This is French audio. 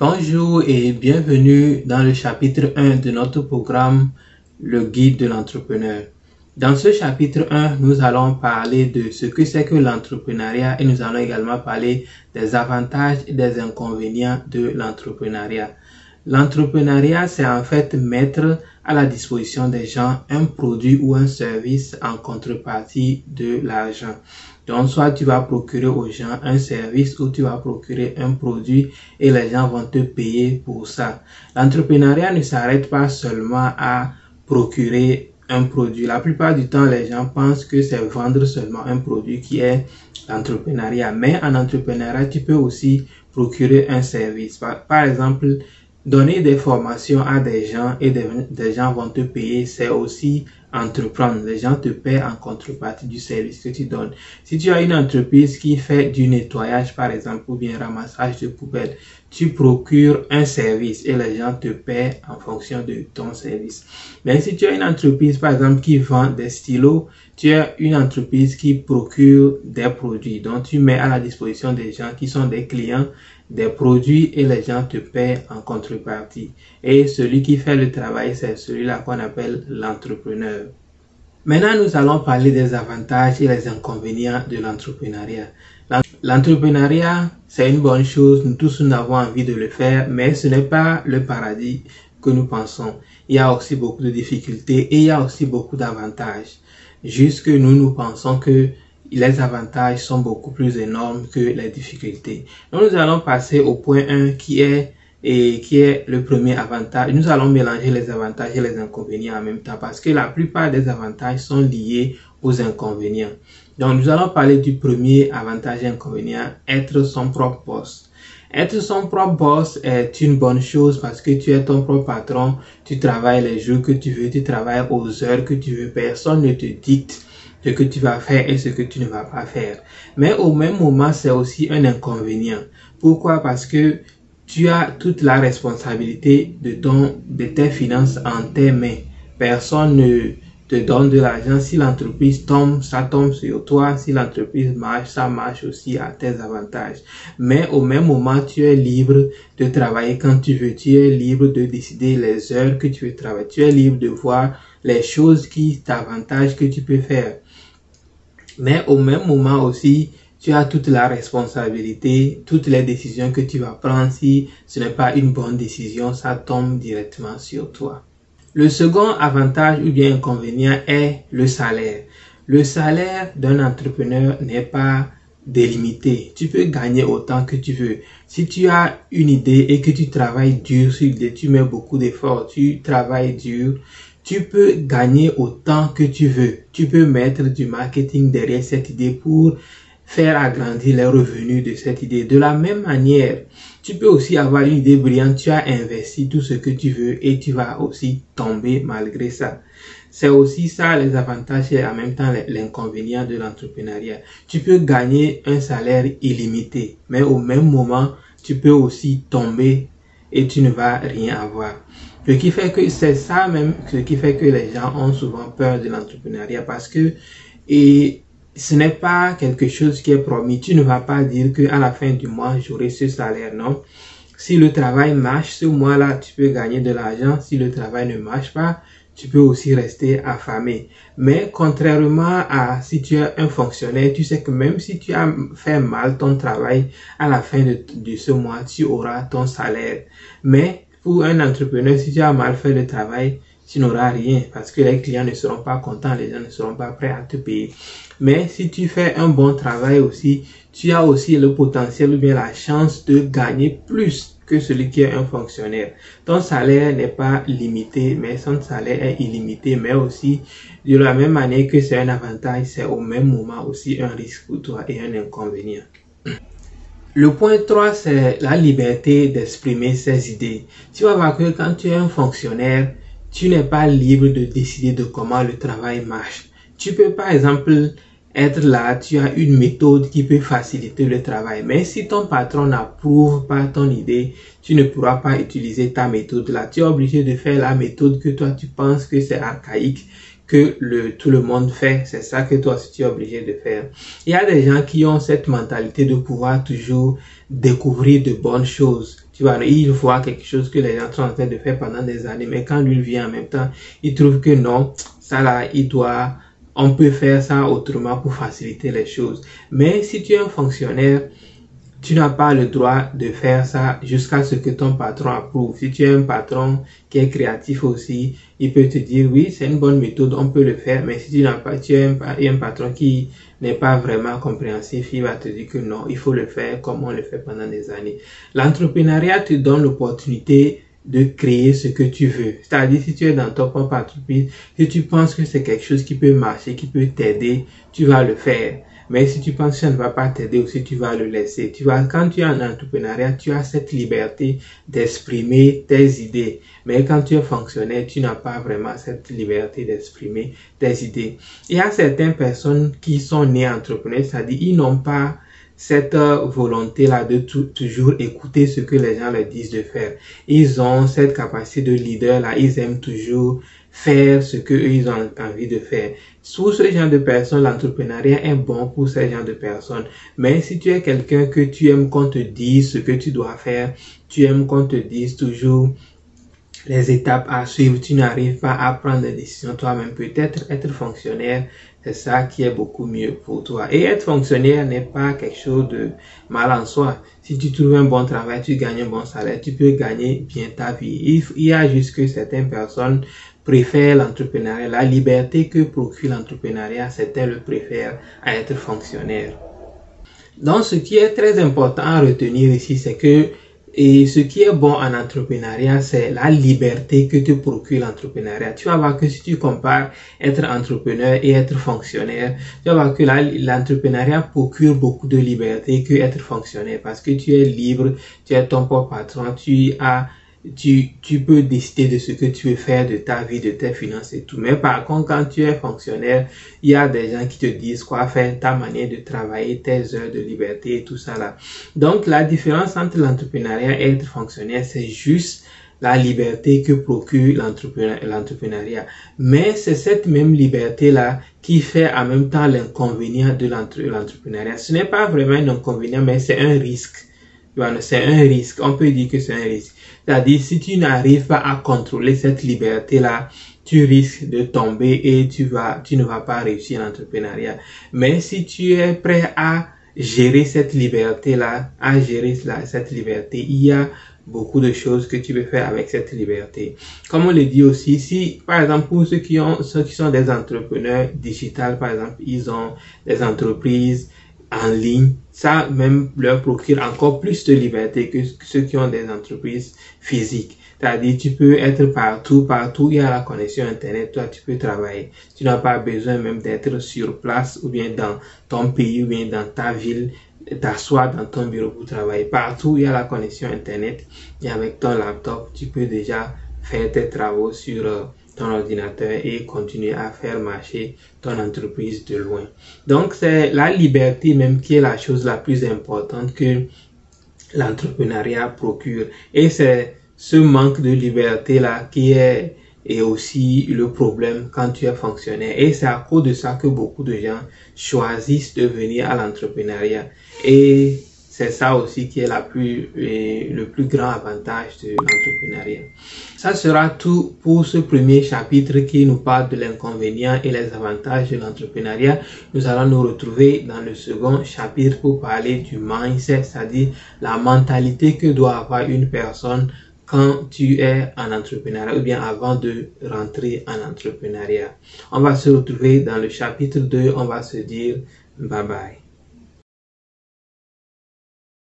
Bonjour et bienvenue dans le chapitre 1 de notre programme Le guide de l'entrepreneur. Dans ce chapitre 1, nous allons parler de ce que c'est que l'entrepreneuriat et nous allons également parler des avantages et des inconvénients de l'entrepreneuriat. L'entrepreneuriat, c'est en fait mettre à la disposition des gens un produit ou un service en contrepartie de l'argent. Donc, soit tu vas procurer aux gens un service ou tu vas procurer un produit et les gens vont te payer pour ça. L'entrepreneuriat ne s'arrête pas seulement à procurer un produit. La plupart du temps, les gens pensent que c'est vendre seulement un produit qui est l'entrepreneuriat. Mais en entrepreneuriat, tu peux aussi procurer un service. Par, exemple, donner des formations à des gens et des gens vont te payer, c'est aussi entreprendre. Les gens te paient en contrepartie du service que tu donnes. Si tu as une entreprise qui fait du nettoyage, par exemple, ou bien ramassage de poubelles, tu procures un service et les gens te paient en fonction de ton service. Mais si tu as une entreprise, par exemple, qui vend des stylos, tu as une entreprise qui procure des produits. Donc, tu mets à la disposition des gens qui sont des clients des produits et les gens te paient en contrepartie. Et celui qui fait le travail, c'est celui-là qu'on appelle l'entrepreneur. Maintenant, nous allons parler des avantages et les inconvénients de l'entrepreneuriat. L'entrepreneuriat, c'est une bonne chose, nous tous nous avons envie de le faire, mais ce n'est pas le paradis que nous pensons. Il y a aussi beaucoup de difficultés et il y a aussi beaucoup d'avantages. Juste que nous, nous pensons que les avantages sont beaucoup plus énormes que les difficultés. Donc, nous allons passer au point 1 qui est et qui est le premier avantage. Nous allons mélanger les avantages et les inconvénients en même temps parce que la plupart des avantages sont liés aux inconvénients. Donc, nous allons parler du premier avantage et inconvénient, être son propre boss. Être son propre boss est une bonne chose parce que tu es ton propre patron, tu travailles les jours que tu veux, tu travailles aux heures que tu veux, personne ne te dicte ce que tu vas faire et ce que tu ne vas pas faire. Mais au même moment, c'est aussi un inconvénient. Pourquoi? Parce que tu as toute la responsabilité de ton, de tes finances en tes mains. Personne ne te donne de l'argent. Si l'entreprise tombe, ça tombe sur toi. Si l'entreprise marche, ça marche aussi à tes avantages. Mais au même moment, tu es libre de travailler quand tu veux. Tu es libre de décider les heures que tu veux travailler. Tu es libre de voir les choses qui t'avantagent que tu peux faire. Mais au même moment aussi, tu as toute la responsabilité, toutes les décisions que tu vas prendre. Si ce n'est pas une bonne décision, ça tombe directement sur toi. Le second avantage ou bien inconvénient est le salaire. Le salaire d'un entrepreneur n'est pas délimité. Tu peux gagner autant que tu veux. Si tu as une idée et que tu travailles dur sur l'idée, tu mets beaucoup d'efforts, tu travailles dur, tu peux gagner autant que tu veux. Tu peux mettre du marketing derrière cette idée pour faire agrandir les revenus de cette idée. De la même manière, tu peux aussi avoir une idée brillante, tu as investi tout ce que tu veux et tu vas aussi tomber malgré ça. C'est aussi ça les avantages et en même temps l'inconvénient de l'entrepreneuriat. Tu peux gagner un salaire illimité, mais au même moment, tu peux aussi tomber et tu ne vas rien avoir. Ce qui fait que c'est ça même, ce qui fait que les gens ont souvent peur de l'entrepreneuriat parce que et ce n'est pas quelque chose qui est promis. Tu ne vas pas dire que à la fin du mois, j'aurai ce salaire, non. Si le travail marche, ce mois-là, tu peux gagner de l'argent. Si le travail ne marche pas, tu peux aussi rester affamé. Mais contrairement à si tu es un fonctionnaire, tu sais que même si tu as fait mal ton travail, à la fin de, de ce mois, tu auras ton salaire. Mais pour un entrepreneur, si tu as mal fait le travail, tu n'auras rien parce que les clients ne seront pas contents, les gens ne seront pas prêts à te payer. Mais si tu fais un bon travail aussi, tu as aussi le potentiel ou bien la chance de gagner plus que celui qui est un fonctionnaire. Ton salaire n'est pas limité, mais son salaire est illimité, mais aussi de la même manière que c'est un avantage, c'est au même moment aussi un risque pour toi et un inconvénient. Le point 3, c'est la liberté d'exprimer ses idées. Tu vas voir que quand tu es un fonctionnaire, tu n'es pas libre de décider de comment le travail marche. Tu peux par exemple être là, tu as une méthode qui peut faciliter le travail. Mais si ton patron n'approuve pas ton idée, tu ne pourras pas utiliser ta méthode là. Tu es obligé de faire la méthode que toi tu penses que c'est archaïque, que tout le monde fait, c'est ça que toi tu es obligé de faire. Il y a des gens qui ont cette mentalité de pouvoir toujours découvrir de bonnes choses. Tu vois, il voit quelque chose que les gens sont en train de faire pendant des années, mais quand lui vient en même temps, il trouve que non, ça là, il doit, on peut faire ça autrement pour faciliter les choses. Mais si tu es un fonctionnaire, tu n'as pas le droit de faire ça jusqu'à ce que ton patron approuve. Si tu es un patron qui est créatif aussi, il peut te dire oui, c'est une bonne méthode, on peut le faire, mais si tu n'as pas, tu es un, patron qui n'est pas vraiment compréhensif, il va te dire que non, il faut le faire comme on le fait pendant des années. L'entrepreneuriat te donne l'opportunité de créer ce que tu veux. C'est-à-dire, si tu es dans ton propre entreprise, si tu penses que c'est quelque chose qui peut marcher, qui peut t'aider, tu vas le faire. Mais si tu penses que ça ne va pas t'aider aussi, tu vas le laisser. Tu vois, quand tu es en entrepreneuriat, tu as cette liberté d'exprimer tes idées. Mais quand tu es fonctionnaire, tu n'as pas vraiment cette liberté d'exprimer tes idées. Il y a certaines personnes qui sont nées entrepreneurs, c'est-à-dire ils n'ont pas cette volonté-là de toujours écouter ce que les gens leur disent de faire. Ils ont cette capacité de leader-là, ils aiment toujours faire ce que ils ont envie de faire. Pour ce genre de personnes, l'entrepreneuriat est bon pour ce genre de personnes. Mais si tu es quelqu'un que tu aimes qu'on te dise ce que tu dois faire, tu aimes qu'on te dise toujours les étapes à suivre, tu n'arrives pas à prendre des décisions toi-même. Peut-être être fonctionnaire, c'est ça qui est beaucoup mieux pour toi. Et être fonctionnaire n'est pas quelque chose de mal en soi. Si tu trouves un bon travail, tu gagnes un bon salaire, tu peux gagner bien ta vie. Il y a juste que certaines personnes préfèrent l'entrepreneuriat, la liberté que procure l'entrepreneuriat, certains le préfèrent à être fonctionnaire. Donc, ce qui est très important à retenir ici, c'est que et ce qui est bon en entrepreneuriat, c'est la liberté que te procure l'entrepreneuriat. Tu vas voir que si tu compares être entrepreneur et être fonctionnaire, tu vas voir que l'entrepreneuriat procure beaucoup de liberté que être fonctionnaire parce que tu es libre, tu es ton propre patron, tu as tu, tu peux décider de ce que tu veux faire de ta vie, de tes finances et tout. Mais par contre, quand tu es fonctionnaire, il y a des gens qui te disent quoi faire, ta manière de travailler, tes heures de liberté et tout ça là. Donc, la différence entre l'entrepreneuriat et être fonctionnaire, c'est juste la liberté que procure l'entrepreneuriat. Mais c'est cette même liberté-là qui fait en même temps l'inconvénient de l'entrepreneuriat. Ce n'est pas vraiment un inconvénient, mais c'est un risque. C'est un risque. On peut dire que c'est un risque. C'est-à-dire, si tu n'arrives pas à contrôler cette liberté-là, tu risques de tomber et tu vas, tu ne vas pas réussir l'entrepreneuriat. Mais si tu es prêt à gérer cette liberté-là, à gérer cette liberté, il y a beaucoup de choses que tu peux faire avec cette liberté. Comme on le dit aussi, si, par exemple, pour ceux qui ceux qui sont des entrepreneurs digitales, par exemple, ils ont des entreprises, en ligne, ça même leur procure encore plus de liberté que ceux qui ont des entreprises physiques. C'est-à-dire, tu peux être partout, partout, il y a la connexion Internet, toi, tu peux travailler. Tu n'as pas besoin même d'être sur place ou bien dans ton pays ou bien dans ta ville, t'asseoir dans ton bureau pour travailler. Partout, il y a la connexion Internet et avec ton laptop, tu peux déjà faire tes travaux sur euh, ton ordinateur et continuer à faire marcher ton entreprise de loin. Donc c'est la liberté même qui est la chose la plus importante que l'entrepreneuriat procure. Et c'est ce manque de liberté là qui est et aussi le problème quand tu es fonctionnaire. Et c'est à cause de ça que beaucoup de gens choisissent de venir à l'entrepreneuriat. Et c'est ça aussi qui est la plus, le plus grand avantage de l'entrepreneuriat. Ça sera tout pour ce premier chapitre qui nous parle de l'inconvénient et les avantages de l'entrepreneuriat. Nous allons nous retrouver dans le second chapitre pour parler du mindset, c'est-à-dire la mentalité que doit avoir une personne quand tu es en entrepreneuriat ou bien avant de rentrer en entrepreneuriat. On va se retrouver dans le chapitre 2, on va se dire bye bye.